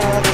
The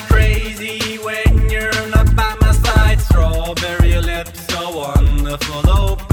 get crazy when you're not by my side. Strawberry lips, so wonderful. Oh,